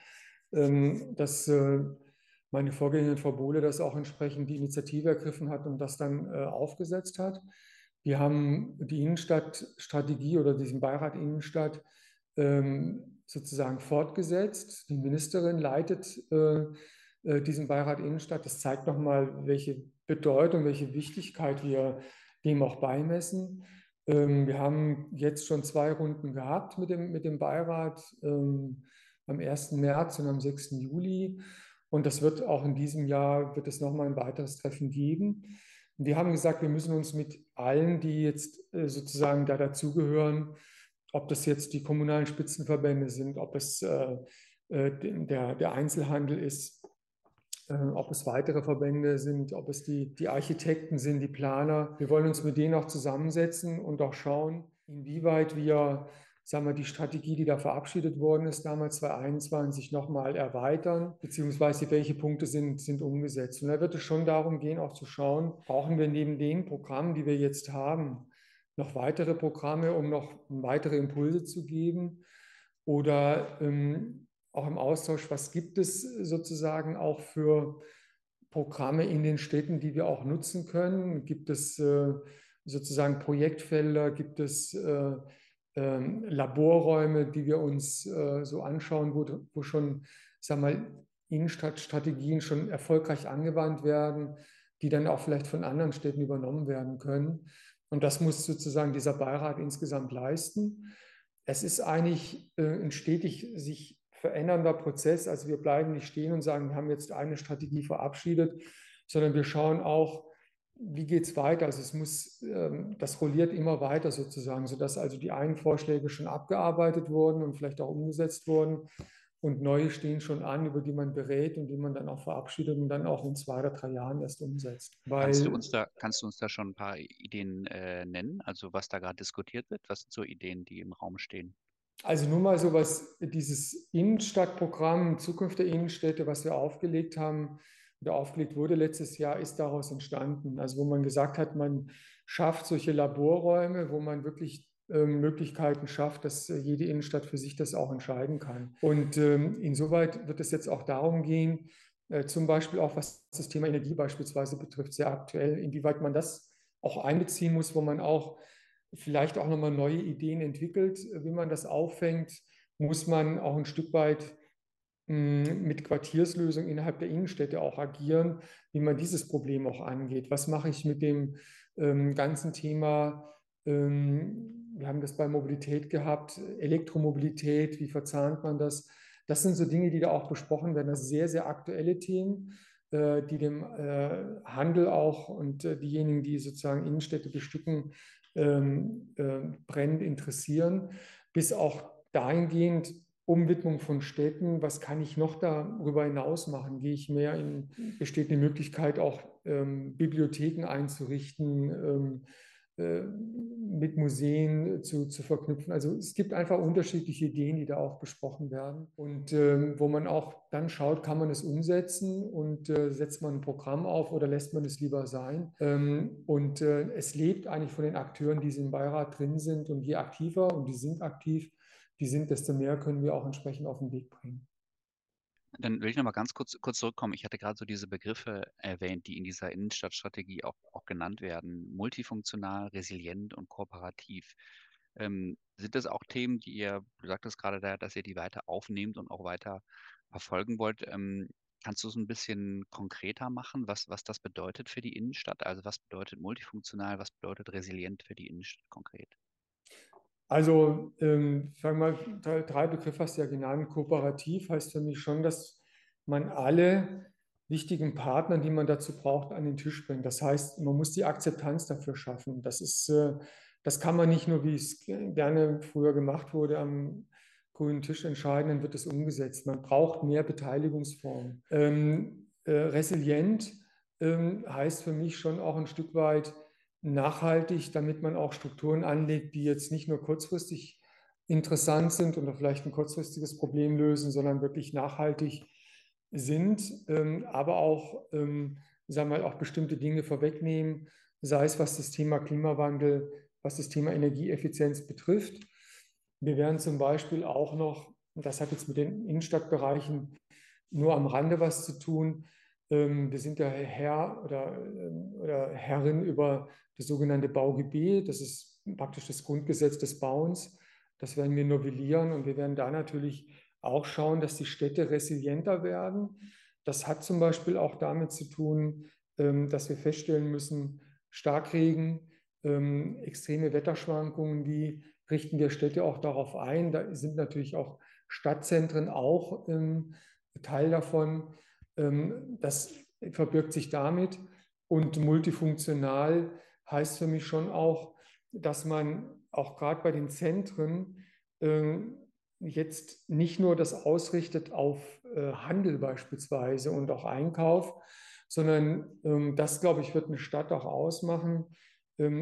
dass äh, meine Vorgängerin Frau Bohle das auch entsprechend die Initiative ergriffen hat und das dann äh, aufgesetzt hat. Wir haben die Innenstadtstrategie oder diesen Beirat Innenstadt ähm, sozusagen fortgesetzt. Die Ministerin leitet äh, diesen Beirat Innenstadt. Das zeigt nochmal, welche Bedeutung, welche Wichtigkeit wir dem auch beimessen. Ähm, wir haben jetzt schon zwei Runden gehabt mit dem, mit dem Beirat ähm, am 1. März und am 6. Juli. Und das wird auch in diesem Jahr, wird es nochmal ein weiteres Treffen geben. Wir haben gesagt, wir müssen uns mit allen, die jetzt äh, sozusagen da dazugehören, ob das jetzt die kommunalen Spitzenverbände sind, ob es äh, äh, der, der Einzelhandel ist, äh, ob es weitere Verbände sind, ob es die, die Architekten sind, die Planer. Wir wollen uns mit denen auch zusammensetzen und auch schauen, inwieweit wir sagen wir, die Strategie, die da verabschiedet worden ist, damals 2021 nochmal erweitern, beziehungsweise welche Punkte sind, sind umgesetzt. Und da wird es schon darum gehen, auch zu schauen, brauchen wir neben den Programmen, die wir jetzt haben, noch weitere Programme, um noch weitere Impulse zu geben? Oder ähm, auch im Austausch, was gibt es sozusagen auch für Programme in den Städten, die wir auch nutzen können? Gibt es äh, sozusagen Projektfelder? Gibt es äh, äh, Laborräume, die wir uns äh, so anschauen, wo, wo schon, sag mal, Innenstadtstrategien schon erfolgreich angewandt werden, die dann auch vielleicht von anderen Städten übernommen werden können? Und das muss sozusagen dieser Beirat insgesamt leisten. Es ist eigentlich äh, ein stetig sich verändernder Prozess. Also wir bleiben nicht stehen und sagen, wir haben jetzt eine Strategie verabschiedet, sondern wir schauen auch, wie geht es weiter. Also es muss, ähm, das rolliert immer weiter sozusagen, sodass also die einen Vorschläge schon abgearbeitet wurden und vielleicht auch umgesetzt wurden und neue stehen schon an, über die man berät und die man dann auch verabschiedet und dann auch in zwei oder drei Jahren erst umsetzt. Weil, kannst, du uns da, kannst du uns da schon ein paar Ideen äh, nennen, also was da gerade diskutiert wird? Was sind so Ideen, die im Raum stehen? Also nur mal so was, dieses Innenstadtprogramm, Zukunft der Innenstädte, was wir aufgelegt haben oder aufgelegt wurde letztes Jahr, ist daraus entstanden. Also wo man gesagt hat, man schafft solche Laborräume, wo man wirklich ähm, Möglichkeiten schafft, dass äh, jede Innenstadt für sich das auch entscheiden kann. Und ähm, insoweit wird es jetzt auch darum gehen, äh, zum Beispiel auch was das Thema Energie beispielsweise betrifft, sehr aktuell, inwieweit man das auch einbeziehen muss, wo man auch vielleicht auch nochmal neue Ideen entwickelt, wie man das auffängt, muss man auch ein Stück weit mit Quartierslösungen innerhalb der Innenstädte auch agieren, wie man dieses Problem auch angeht. Was mache ich mit dem ähm, ganzen Thema ähm, wir haben das bei Mobilität gehabt, Elektromobilität, wie verzahnt man das? Das sind so Dinge, die da auch besprochen werden. Das sind sehr, sehr aktuelle Themen, äh, die dem äh, Handel auch und äh, diejenigen, die sozusagen Innenstädte bestücken, ähm, brennend interessieren, bis auch dahingehend Umwidmung von Städten, was kann ich noch darüber hinaus machen? Gehe ich mehr in, besteht eine Möglichkeit, auch ähm, Bibliotheken einzurichten, ähm, äh, mit Museen zu, zu verknüpfen. Also es gibt einfach unterschiedliche Ideen, die da auch besprochen werden und ähm, wo man auch dann schaut, kann man es umsetzen und äh, setzt man ein Programm auf oder lässt man es lieber sein. Ähm, und äh, es lebt eigentlich von den Akteuren, die im Beirat drin sind und je aktiver und die sind aktiv, die sind, desto mehr können wir auch entsprechend auf den Weg bringen. Dann will ich noch mal ganz kurz, kurz zurückkommen. Ich hatte gerade so diese Begriffe erwähnt, die in dieser Innenstadtstrategie auch, auch genannt werden. Multifunktional, resilient und kooperativ. Ähm, sind das auch Themen, die ihr, du sagtest gerade da, dass ihr die weiter aufnehmt und auch weiter verfolgen wollt? Ähm, kannst du es ein bisschen konkreter machen, was, was das bedeutet für die Innenstadt? Also was bedeutet multifunktional, was bedeutet resilient für die Innenstadt konkret? Also, ähm, sagen wir mal, drei Begriffe hast du ja genannt. Kooperativ heißt für mich schon, dass man alle wichtigen Partnern, die man dazu braucht, an den Tisch bringt. Das heißt, man muss die Akzeptanz dafür schaffen. Das ist, äh, das kann man nicht nur, wie es gerne früher gemacht wurde, am grünen Tisch entscheiden, dann wird es umgesetzt. Man braucht mehr Beteiligungsformen. Ähm, äh, resilient ähm, heißt für mich schon auch ein Stück weit nachhaltig, damit man auch Strukturen anlegt, die jetzt nicht nur kurzfristig interessant sind oder vielleicht ein kurzfristiges Problem lösen, sondern wirklich nachhaltig sind, ähm, aber auch, ähm, sagen wir mal, auch bestimmte Dinge vorwegnehmen, sei es was das Thema Klimawandel, was das Thema Energieeffizienz betrifft. Wir werden zum Beispiel auch noch, das hat jetzt mit den Innenstadtbereichen nur am Rande was zu tun, wir sind ja Herr oder, ähm, oder Herrin über das sogenannte BauGB, das ist praktisch das Grundgesetz des Bauens. Das werden wir novellieren und wir werden da natürlich auch schauen, dass die Städte resilienter werden. Das hat zum Beispiel auch damit zu tun, ähm, dass wir feststellen müssen, Starkregen, extreme Wetterschwankungen, wie richten wir Städte auch darauf ein. Da sind natürlich auch Stadtzentren auch Teil davon. Ähm, das verbirgt sich damit. Und multifunktional heißt für mich schon auch, dass man auch gerade bei den Zentren ähm, jetzt nicht nur das ausrichtet auf äh, Handel beispielsweise und auch Einkauf, sondern ähm, das, glaube ich, wird eine Stadt auch ausmachen,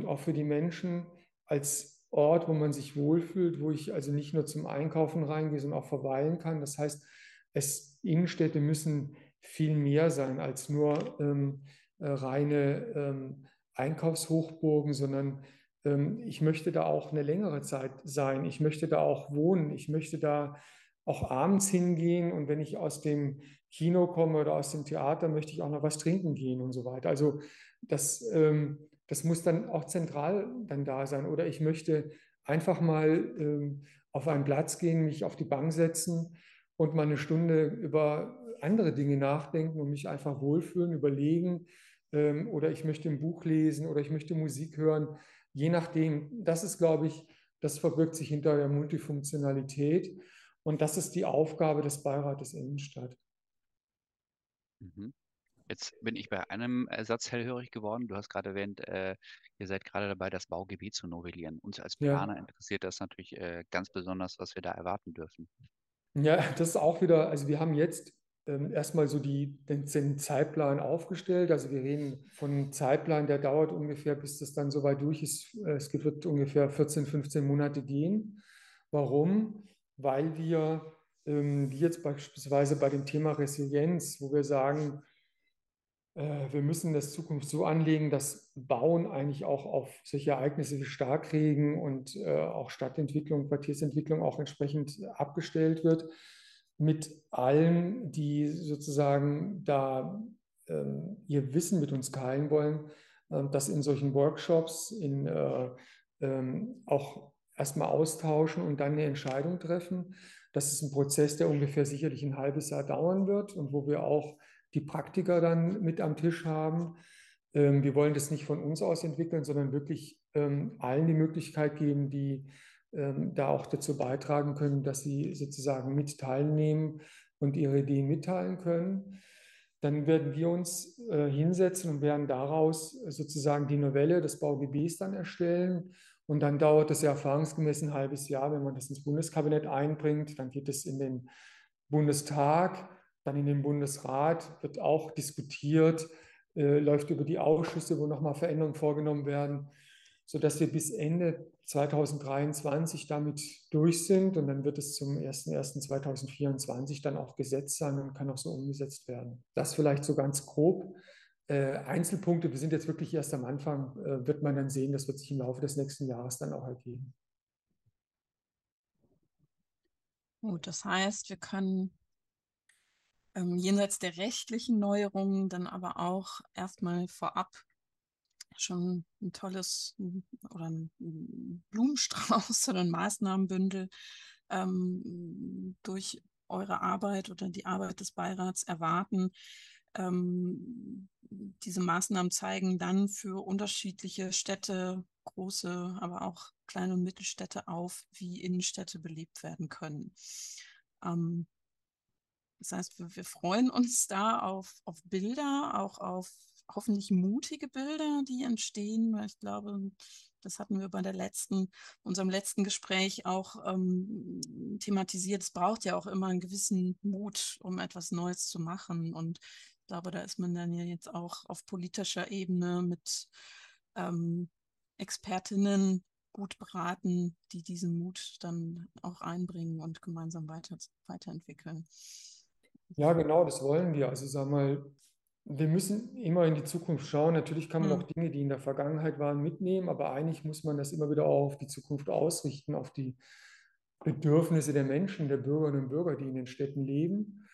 auch für die Menschen als Ort, wo man sich wohlfühlt, wo ich also nicht nur zum Einkaufen reingehe, sondern auch verweilen kann. Das heißt, es, Innenstädte müssen viel mehr sein als nur ähm, äh, reine ähm, Einkaufshochburgen, sondern ähm, ich möchte da auch eine längere Zeit sein. Ich möchte da auch wohnen. Ich möchte da auch abends hingehen und wenn ich aus dem Kino komme oder aus dem Theater, möchte ich auch noch was trinken gehen und so weiter. Also das, ähm, das muss dann auch zentral dann da sein. Oder ich möchte einfach mal ähm, auf einen Platz gehen, mich auf die Bank setzen und mal eine Stunde über andere Dinge nachdenken und mich einfach wohlfühlen, überlegen ähm, oder ich möchte ein Buch lesen oder ich möchte Musik hören. Je nachdem, das ist, glaube ich, das verbirgt sich hinter der Multifunktionalität und das ist die Aufgabe des Beirates Innenstadt. Mhm. Jetzt bin ich bei einem Satz hellhörig geworden. Du hast gerade erwähnt, äh, ihr seid gerade dabei, das Baugebiet zu novellieren. Uns als Planer ja. interessiert das natürlich äh, ganz besonders, was wir da erwarten dürfen. Ja, [LAUGHS] das ist auch wieder, also wir haben jetzt ähm, erstmal so die, den, den, Zeitplan aufgestellt. Also wir reden von einem Zeitplan, der dauert ungefähr, bis das dann soweit durch ist. Äh, es wird ungefähr 14, 15 Monate gehen. Warum? Weil wir, ähm, wie jetzt beispielsweise bei dem Thema Resilienz, wo wir sagen, äh, wir müssen das Zukunft so anlegen, dass Bauen eigentlich auch auf solche Ereignisse wie Starkregen und äh, auch Stadtentwicklung, Quartiersentwicklung auch entsprechend abgestellt wird mit allen, die sozusagen da ähm, ihr Wissen mit uns teilen wollen, äh, das in solchen Workshops in, äh, ähm, auch erstmal austauschen und dann eine Entscheidung treffen. Das ist ein Prozess, der ungefähr sicherlich ein halbes Jahr dauern wird und wo wir auch die Praktiker dann mit am Tisch haben. Ähm, wir wollen das nicht von uns aus entwickeln, sondern wirklich ähm, allen die Möglichkeit geben, die ähm, da auch dazu beitragen können, dass sie sozusagen mit teilnehmen und ihre Ideen mitteilen können. Dann werden wir uns äh, hinsetzen und werden daraus sozusagen die Novelle des BauGBs dann erstellen. Und dann dauert es ja erfahrungsgemäß ein halbes Jahr, wenn man das ins Bundeskabinett einbringt. Dann geht es in den Bundestag, dann in den Bundesrat, wird auch diskutiert, äh, läuft über die Ausschüsse, wo nochmal Veränderungen vorgenommen werden sodass wir bis Ende 2023 damit durch sind und dann wird es zum 01.01.2024 dann auch Gesetz sein und kann auch so umgesetzt werden. Das vielleicht so ganz grob. Äh, Einzelpunkte, wir sind jetzt wirklich erst am Anfang, äh, wird man dann sehen, das wird sich im Laufe des nächsten Jahres dann auch ergeben. Gut, das heißt, wir können ähm, jenseits der rechtlichen Neuerungen dann aber auch erstmal vorab schon ein tolles oder ein Blumenstrauß [LAUGHS] oder ein Maßnahmenbündel ähm, durch eure Arbeit oder die Arbeit des Beirats erwarten. Ähm, diese Maßnahmen zeigen dann für unterschiedliche Städte, große, aber auch kleine und Mittelstädte auf, wie Innenstädte belebt werden können. Ähm, Das heißt, wir, wir freuen uns da auf, auf Bilder, auch auf hoffentlich mutige Bilder, die entstehen, weil ich glaube, das hatten wir bei der letzten, unserem letzten Gespräch auch ähm, thematisiert. Es braucht ja auch immer einen gewissen Mut, um etwas Neues zu machen. Und ich glaube, da ist man dann ja jetzt auch auf politischer Ebene mit ähm, Expertinnen gut beraten, die diesen Mut dann auch einbringen und gemeinsam weiter, weiterentwickeln. Ja, genau, das wollen wir. Also sag mal, wir müssen immer in die Zukunft schauen. Natürlich kann man Mhm. auch Dinge, die in der Vergangenheit waren, mitnehmen, aber eigentlich muss man das immer wieder auch auf die Zukunft ausrichten, auf die Bedürfnisse der Menschen, der Bürgerinnen und Bürger, die in den Städten leben.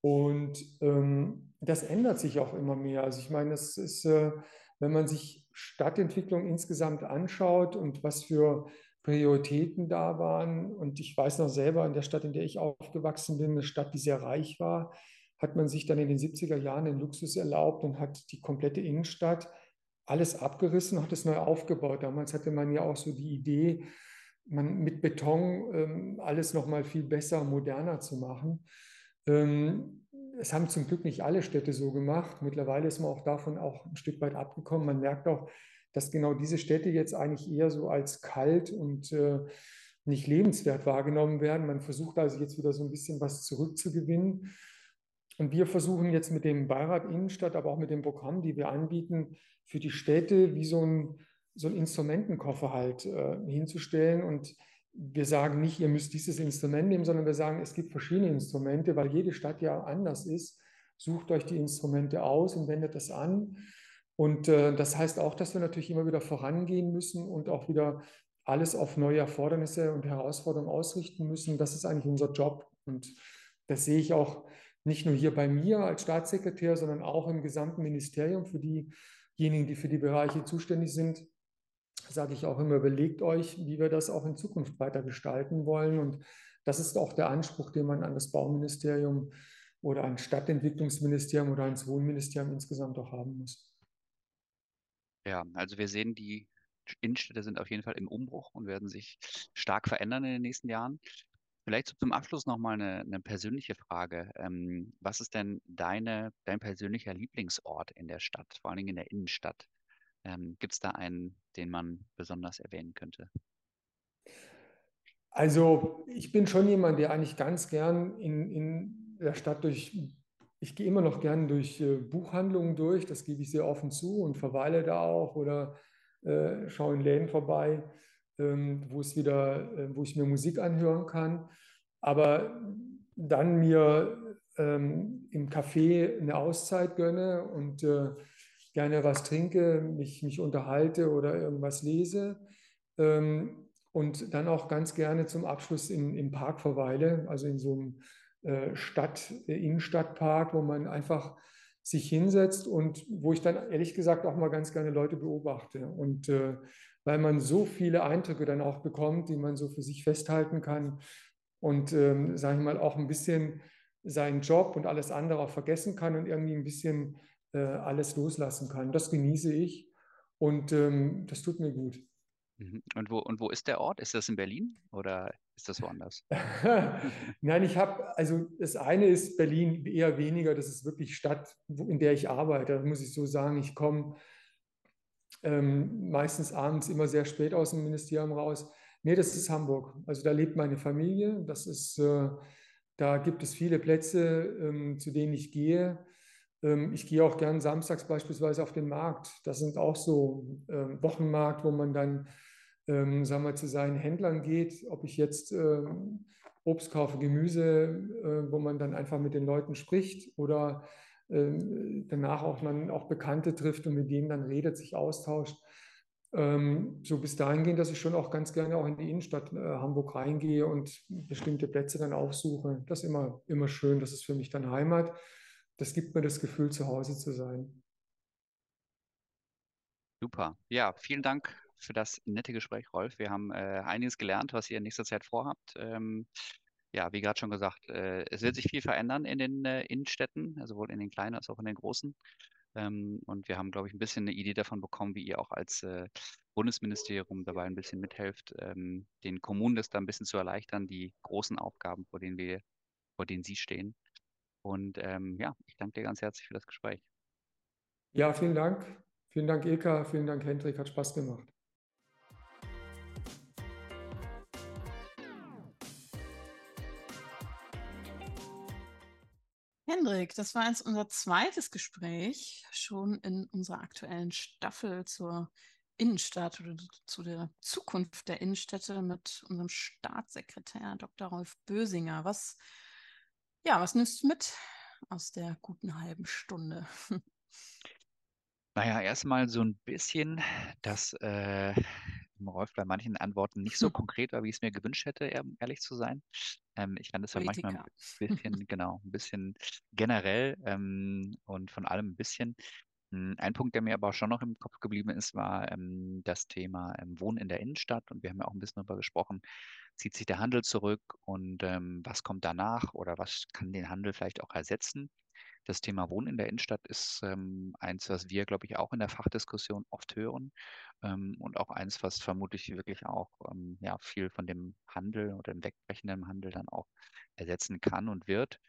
Und ähm, das ändert sich auch immer mehr. Also ich meine, das ist, äh, wenn man sich Stadtentwicklung insgesamt anschaut und was für Prioritäten da waren. Und ich weiß noch selber, in der Stadt, in der ich aufgewachsen bin, eine Stadt, die sehr reich war, hat man sich dann in den 70er Jahren den Luxus erlaubt und hat die komplette Innenstadt alles abgerissen, hat es neu aufgebaut. Damals hatte man ja auch so die Idee, man mit Beton ähm, alles nochmal viel besser, moderner zu machen. Ähm, es haben zum Glück nicht alle Städte so gemacht. Mittlerweile ist man auch davon auch ein Stück weit abgekommen. Man merkt auch, dass genau diese Städte jetzt eigentlich eher so als kalt und äh, nicht lebenswert wahrgenommen werden. Man versucht also jetzt wieder so ein bisschen was zurückzugewinnen. Und wir versuchen jetzt mit dem Beirat Innenstadt, aber auch mit dem Programm, die wir anbieten, für die Städte wie so ein, so ein Instrumentenkoffer halt äh, hinzustellen. Und wir sagen nicht, ihr müsst dieses Instrument nehmen, sondern wir sagen, es gibt verschiedene Instrumente, weil jede Stadt ja anders ist. Sucht euch die Instrumente aus und wendet das an. Und äh, das heißt auch, dass wir natürlich immer wieder vorangehen müssen und auch wieder alles auf neue Erfordernisse und Herausforderungen ausrichten müssen. Das ist eigentlich unser Job. Und das sehe ich auch nicht nur hier bei mir als Staatssekretär, sondern auch im gesamten Ministerium für diejenigen, die für die Bereiche zuständig sind, sage ich auch immer, überlegt euch, wie wir das auch in Zukunft weiter gestalten wollen. Und das ist auch der Anspruch, den man an das Bauministerium oder ein Stadtentwicklungsministerium oder ans Wohnministerium insgesamt auch haben muss. Ja, also wir sehen, die Innenstädte sind auf jeden Fall im Umbruch und werden sich stark verändern in den nächsten Jahren. Vielleicht zum Abschluss nochmal eine, eine persönliche Frage. Ähm, was ist denn deine, dein persönlicher Lieblingsort in der Stadt, vor allen Dingen in der Innenstadt? Ähm, Gibt es da einen, den man besonders erwähnen könnte? Also ich bin schon jemand, der eigentlich ganz gern in, in der Stadt durch, ich gehe immer noch gern durch äh, Buchhandlungen durch, das gebe ich sehr offen zu und verweile da auch oder äh, schaue in Läden vorbei, wo es wieder, äh, wo ich mir Musik anhören kann. Aber dann mir ähm, im Café eine Auszeit gönne und äh, gerne was trinke, mich, mich unterhalte oder irgendwas lese. Ähm, und dann auch ganz gerne zum Abschluss in, im Park verweile, also in so einem äh, Stadt, äh, Innenstadtpark, wo man einfach sich hinsetzt und wo ich dann ehrlich gesagt auch mal ganz gerne Leute beobachte. Und äh, weil man so viele Eindrücke dann auch bekommt, die man so für sich festhalten kann und, ähm, sage ich mal, auch ein bisschen seinen Job und alles andere auch vergessen kann und irgendwie ein bisschen äh, alles loslassen kann. Das genieße ich und ähm, das tut mir gut. Mhm. Und wo, und wo ist der Ort? Ist das in Berlin oder ist das woanders? [LAUGHS] Nein, ich habe, also das eine ist Berlin eher weniger, das ist wirklich Stadt, in der ich arbeite. Da muss ich so sagen, ich komme ähm, meistens abends immer sehr spät aus dem Ministerium raus. Nee, das ist Hamburg. Also da lebt meine Familie. Das ist, äh, da gibt es viele Plätze, ähm, zu denen ich gehe. Ähm, ich gehe auch gern samstags beispielsweise auf den Markt. Das sind auch so äh, Wochenmarkt, wo man dann ähm, sagen wir, zu seinen Händlern geht, ob ich jetzt ähm, Obst kaufe, Gemüse, äh, wo man dann einfach mit den Leuten spricht oder danach auch man auch Bekannte trifft und mit denen dann redet, sich austauscht. Ähm, so bis dahin gehen, dass ich schon auch ganz gerne auch in die Innenstadt äh, Hamburg reingehe und bestimmte Plätze dann aufsuche. Das ist immer, immer schön, das ist für mich dann Heimat. Das gibt mir das Gefühl, zu Hause zu sein. Super. Ja, vielen Dank für das nette Gespräch, Rolf. Wir haben äh, einiges gelernt, was ihr in nächster Zeit vorhabt. Ähm, ja, wie gerade schon gesagt, äh, es wird sich viel verändern in den äh, Innenstädten, also sowohl in den kleinen als auch in den großen. Ähm, und wir haben, glaube ich, ein bisschen eine Idee davon bekommen, wie ihr auch als äh, Bundesministerium dabei ein bisschen mithelft, ähm, den Kommunen das da ein bisschen zu erleichtern, die großen Aufgaben, vor denen wir, vor denen sie stehen. Und ähm, ja, ich danke dir ganz herzlich für das Gespräch. Ja, vielen Dank. Vielen Dank, Eka. Vielen Dank, Hendrik. Hat Spaß gemacht. Hendrik, das war jetzt unser zweites Gespräch schon in unserer aktuellen Staffel zur Innenstadt oder zu der Zukunft der Innenstädte mit unserem Staatssekretär Dr. Rolf Bösinger. Was, ja, was nimmst du mit aus der guten halben Stunde? [LAUGHS] Naja, erstmal so ein bisschen, dass äh, Rolf bei manchen Antworten nicht so konkret war, wie ich es mir gewünscht hätte, ehrlich zu sein. Ähm, ich fand es ja manchmal ein [LAUGHS] bisschen, genau, ein bisschen generell ähm, und von allem ein bisschen. Hm, ein Punkt, der mir aber auch schon noch im Kopf geblieben ist, war ähm, das Thema ähm, Wohnen in der Innenstadt. Und wir haben ja auch ein bisschen darüber gesprochen, zieht sich der Handel zurück und ähm, was kommt danach oder was kann den Handel vielleicht auch ersetzen? Das Thema Wohnen in der Innenstadt ist ähm, eins, was wir, glaube ich, auch in der Fachdiskussion oft hören ähm, und auch eins, was vermutlich wirklich auch ähm, ja, viel von dem Handel oder dem wegbrechenden Handel dann auch ersetzen kann und wird.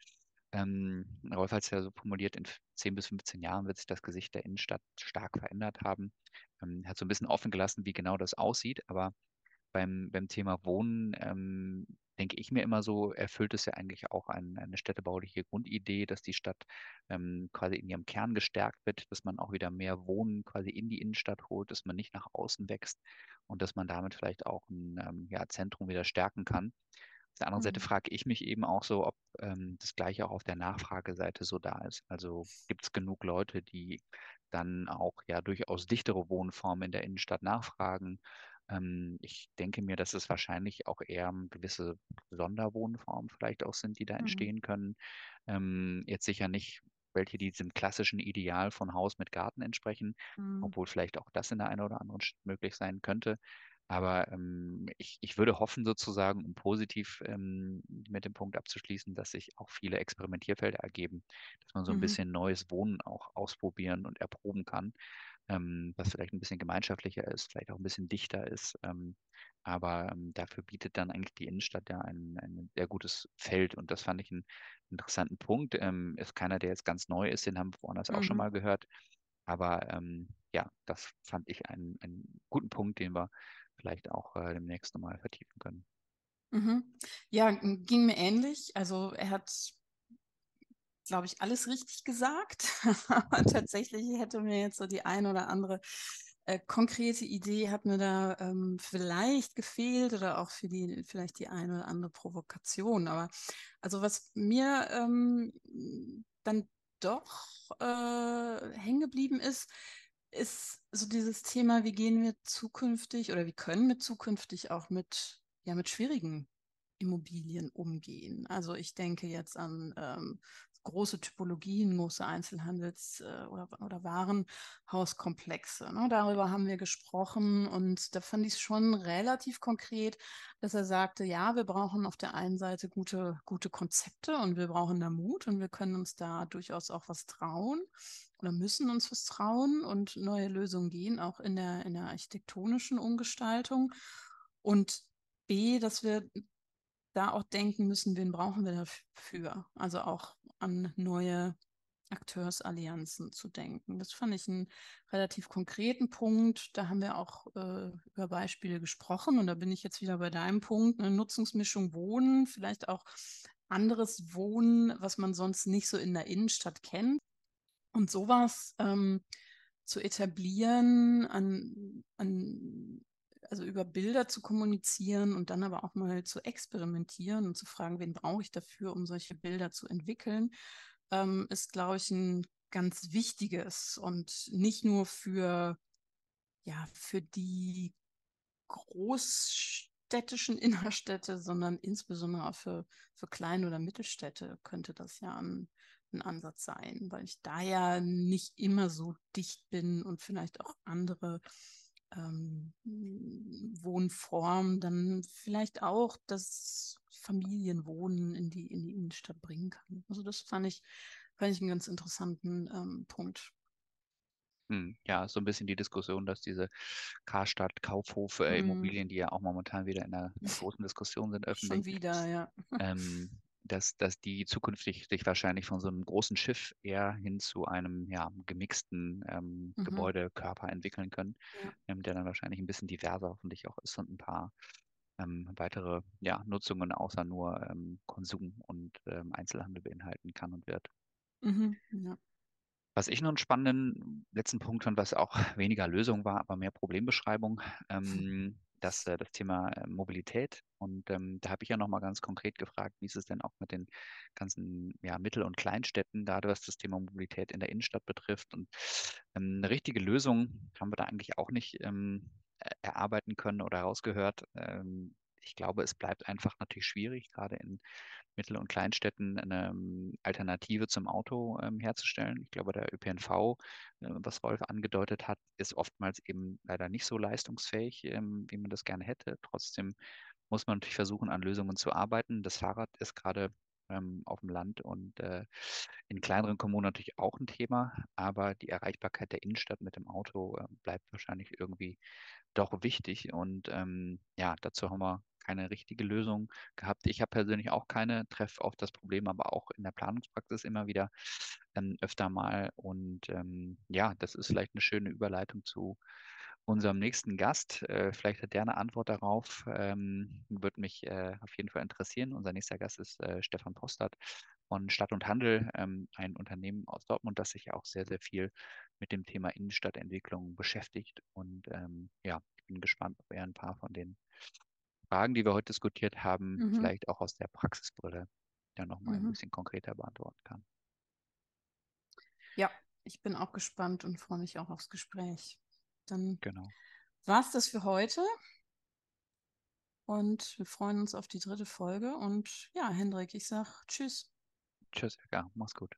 Ähm, Rolf hat es ja so formuliert, in 10 bis 15 Jahren wird sich das Gesicht der Innenstadt stark verändert haben. Ähm, hat so ein bisschen offen gelassen, wie genau das aussieht, aber beim, beim Thema Wohnen ähm, denke ich mir immer so, erfüllt es ja eigentlich auch ein, eine städtebauliche Grundidee, dass die Stadt ähm, quasi in ihrem Kern gestärkt wird, dass man auch wieder mehr Wohnen quasi in die Innenstadt holt, dass man nicht nach außen wächst und dass man damit vielleicht auch ein ähm, ja, Zentrum wieder stärken kann. Auf der anderen mhm. Seite frage ich mich eben auch so, ob ähm, das gleiche auch auf der Nachfrageseite so da ist. Also gibt es genug Leute, die dann auch ja durchaus dichtere Wohnformen in der Innenstadt nachfragen? Ähm, ich denke mir, dass es wahrscheinlich auch eher gewisse Sonderwohnformen vielleicht auch sind, die da mhm. entstehen können. Ähm, jetzt sicher nicht welche diesem klassischen Ideal von Haus mit Garten entsprechen, mhm. obwohl vielleicht auch das in der einen oder anderen Stadt möglich sein könnte. Aber ähm, ich, ich würde hoffen, sozusagen, um positiv ähm, mit dem Punkt abzuschließen, dass sich auch viele Experimentierfelder ergeben, dass man so ein mhm. bisschen neues Wohnen auch ausprobieren und erproben kann ähm, was vielleicht ein bisschen gemeinschaftlicher ist, vielleicht auch ein bisschen dichter ist. Ähm, aber ähm, dafür bietet dann eigentlich die Innenstadt ja ein, ein sehr gutes Feld. Und das fand ich einen interessanten Punkt. Ähm, ist keiner, der jetzt ganz neu ist, den haben wir woanders mhm. auch schon mhm. mal gehört. Aber ähm, ja, das fand ich einen, einen guten Punkt, den wir vielleicht auch äh, demnächst nochmal vertiefen können. Mhm. Ja, ging mir ähnlich. Also er hat glaube ich, alles richtig gesagt. [LAUGHS] Aber tatsächlich hätte mir jetzt so die eine oder andere äh, konkrete Idee hat mir da ähm, vielleicht gefehlt oder auch für die vielleicht die eine oder andere Provokation. Aber also was mir ähm, dann doch äh, hängen geblieben ist, ist so dieses Thema, wie gehen wir zukünftig oder wie können wir zukünftig auch mit ja mit schwierigen Immobilien umgehen. Also ich denke jetzt an ähm, große Typologien, große Einzelhandels- äh, oder, oder Warenhauskomplexe. Ne? Darüber haben wir gesprochen und da fand ich es schon relativ konkret, dass er sagte, ja, wir brauchen auf der einen Seite gute, gute Konzepte und wir brauchen da Mut und wir können uns da durchaus auch was trauen oder müssen uns was trauen und neue Lösungen gehen, auch in der, in der architektonischen Umgestaltung. Und B, dass wir da auch denken müssen, wen brauchen wir dafür? Also auch an neue Akteursallianzen zu denken. Das fand ich einen relativ konkreten Punkt. Da haben wir auch äh, über Beispiele gesprochen und da bin ich jetzt wieder bei deinem Punkt, eine Nutzungsmischung Wohnen, vielleicht auch anderes Wohnen, was man sonst nicht so in der Innenstadt kennt. Und sowas ähm, zu etablieren an, an also über Bilder zu kommunizieren und dann aber auch mal zu experimentieren und zu fragen, wen brauche ich dafür, um solche Bilder zu entwickeln, ähm, ist, glaube ich, ein ganz wichtiges und nicht nur für, ja, für die großstädtischen [LAUGHS] Innerstädte, sondern insbesondere auch für, für kleine oder Mittelstädte könnte das ja ein, ein Ansatz sein, weil ich da ja nicht immer so dicht bin und vielleicht auch andere ähm, Wohnform dann vielleicht auch das Familienwohnen in die, in die Innenstadt bringen kann. Also das fand ich, fand ich einen ganz interessanten ähm, Punkt. Hm, ja, so ein bisschen die Diskussion, dass diese Karstadt, Kaufhof, äh, mhm. Immobilien, die ja auch momentan wieder in einer [LAUGHS] großen Diskussion sind, öffentlich. Schon wieder, ja. Ähm, dass, dass die zukünftig sich wahrscheinlich von so einem großen Schiff eher hin zu einem ja, gemixten ähm, Mhm. Gebäudekörper entwickeln können, Ja. ähm, der dann wahrscheinlich ein bisschen diverser hoffentlich auch ist und ein paar ähm, weitere ja, Nutzungen außer nur ähm, Konsum und ähm, Einzelhandel beinhalten kann und wird. Mhm. Ja. Was ich noch einen spannenden letzten Punkt fand, was auch [LAUGHS] weniger Lösung war, aber mehr Problembeschreibung, [LAUGHS] ähm, das, äh, das Thema äh, Mobilität. Und ähm, da habe ich ja nochmal ganz konkret gefragt, wie ist es denn auch mit den ganzen ja, Mittel- und Kleinstädten, gerade was das Thema Mobilität in der Innenstadt betrifft. Und ähm, eine richtige Lösung haben wir da eigentlich auch nicht ähm, er- erarbeiten können oder herausgehört. Ähm, ich glaube, es bleibt einfach natürlich schwierig, gerade in Mittel- und Kleinstädten eine ähm, Alternative zum Auto ähm, herzustellen. Ich glaube, der ÖPNV, äh, was Rolf angedeutet hat, ist oftmals eben leider nicht so leistungsfähig, ähm, wie man das gerne hätte. Trotzdem muss man natürlich versuchen, an Lösungen zu arbeiten. Das Fahrrad ist gerade ähm, auf dem Land und äh, in kleineren Kommunen natürlich auch ein Thema, aber die Erreichbarkeit der Innenstadt mit dem Auto äh, bleibt wahrscheinlich irgendwie doch wichtig. Und ähm, ja, dazu haben wir keine richtige Lösung gehabt. Ich habe persönlich auch keine, treffe auf das Problem, aber auch in der Planungspraxis immer wieder ähm, öfter mal. Und ähm, ja, das ist vielleicht eine schöne Überleitung zu unserem nächsten Gast. Äh, vielleicht hat der eine Antwort darauf. Ähm, würde mich äh, auf jeden Fall interessieren. Unser nächster Gast ist äh, Stefan Postert von Stadt und Handel, ähm, ein Unternehmen aus Dortmund, das sich auch sehr, sehr viel mit dem Thema Innenstadtentwicklung beschäftigt. Und ähm, ja, ich bin gespannt, ob er ein paar von den Fragen, die wir heute diskutiert haben, Mhm. vielleicht auch aus der Praxisbrille dann nochmal ein Mhm. bisschen konkreter beantworten kann. ja, ich bin auch gespannt und freue mich auch aufs Gespräch. Dann Genau. war es das für heute. Und wir freuen uns auf die dritte Folge. Und ja, Hendrik, ich sag Tschüss. Tschüss, Edgar. Mach's gut.